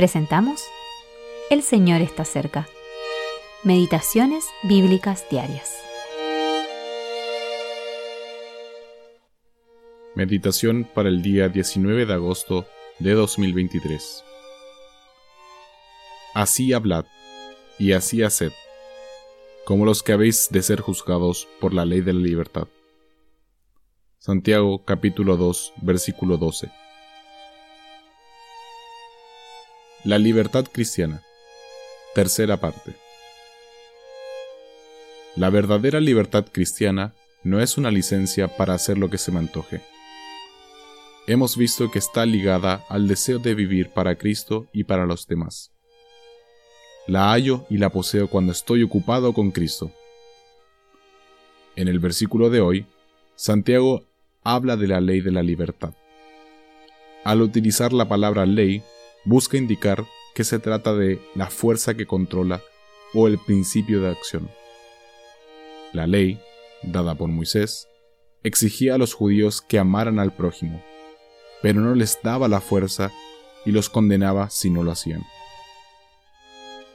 Presentamos El Señor está cerca. Meditaciones Bíblicas Diarias. Meditación para el día 19 de agosto de 2023. Así hablad y así haced, como los que habéis de ser juzgados por la ley de la libertad. Santiago capítulo 2 versículo 12. La libertad cristiana. Tercera parte. La verdadera libertad cristiana no es una licencia para hacer lo que se me antoje. Hemos visto que está ligada al deseo de vivir para Cristo y para los demás. La hallo y la poseo cuando estoy ocupado con Cristo. En el versículo de hoy, Santiago habla de la ley de la libertad. Al utilizar la palabra ley, busca indicar que se trata de la fuerza que controla o el principio de acción. La ley, dada por Moisés, exigía a los judíos que amaran al prójimo, pero no les daba la fuerza y los condenaba si no lo hacían.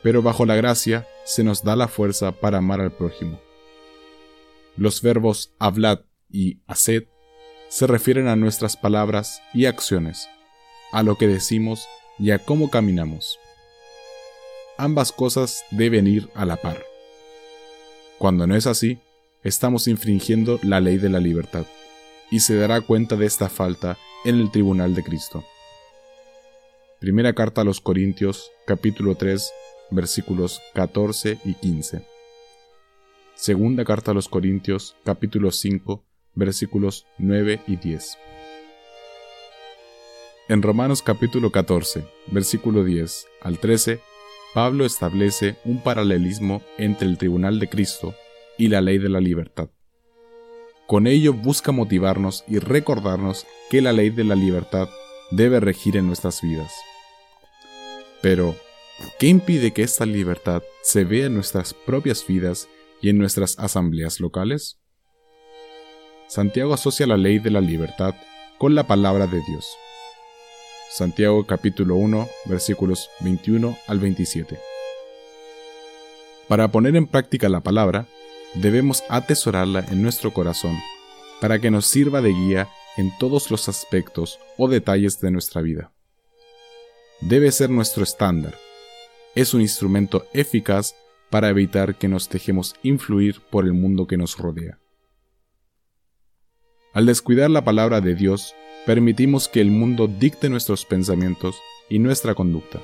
Pero bajo la gracia se nos da la fuerza para amar al prójimo. Los verbos hablad y haced se refieren a nuestras palabras y acciones, a lo que decimos y a cómo caminamos. Ambas cosas deben ir a la par. Cuando no es así, estamos infringiendo la ley de la libertad, y se dará cuenta de esta falta en el tribunal de Cristo. Primera carta a los Corintios, capítulo 3, versículos 14 y 15. Segunda carta a los Corintios, capítulo 5, versículos 9 y 10. En Romanos capítulo 14, versículo 10 al 13, Pablo establece un paralelismo entre el tribunal de Cristo y la ley de la libertad. Con ello busca motivarnos y recordarnos que la ley de la libertad debe regir en nuestras vidas. Pero, ¿qué impide que esta libertad se vea en nuestras propias vidas y en nuestras asambleas locales? Santiago asocia la ley de la libertad con la palabra de Dios. Santiago capítulo 1 versículos 21 al 27. Para poner en práctica la palabra, debemos atesorarla en nuestro corazón, para que nos sirva de guía en todos los aspectos o detalles de nuestra vida. Debe ser nuestro estándar. Es un instrumento eficaz para evitar que nos dejemos influir por el mundo que nos rodea. Al descuidar la palabra de Dios, permitimos que el mundo dicte nuestros pensamientos y nuestra conducta.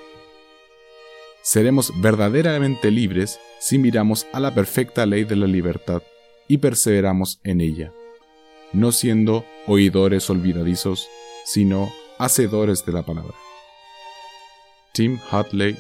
Seremos verdaderamente libres si miramos a la perfecta ley de la libertad y perseveramos en ella, no siendo oidores olvidadizos, sino hacedores de la palabra. Tim Hadley